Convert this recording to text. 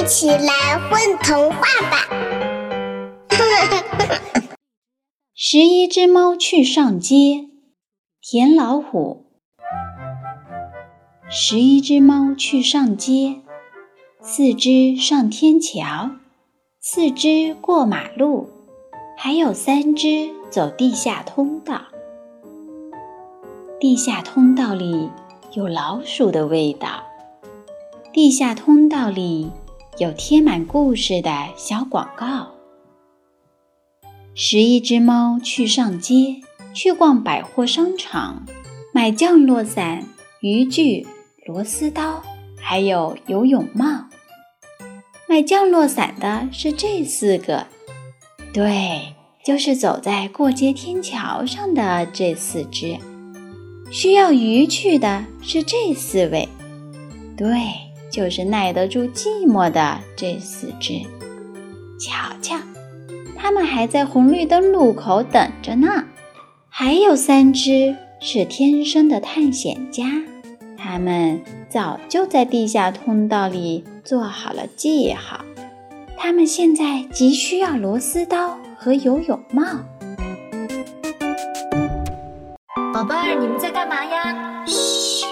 一起来混童话吧！十一只猫去上街，田老虎。十一只猫去上街，四只上天桥，四只过马路，还有三只走地下通道。地下通道里有老鼠的味道。地下通道里有贴满故事的小广告。十一只猫去上街，去逛百货商场，买降落伞、渔具、螺丝刀，还有游泳帽。买降落伞的是这四个，对，就是走在过街天桥上的这四只。需要渔具的是这四位，对。就是耐得住寂寞的这四只，瞧瞧，它们还在红绿灯路口等着呢。还有三只是天生的探险家，它们早就在地下通道里做好了记号。它们现在急需要螺丝刀和游泳帽。宝贝儿，你们在干嘛呀？嘘。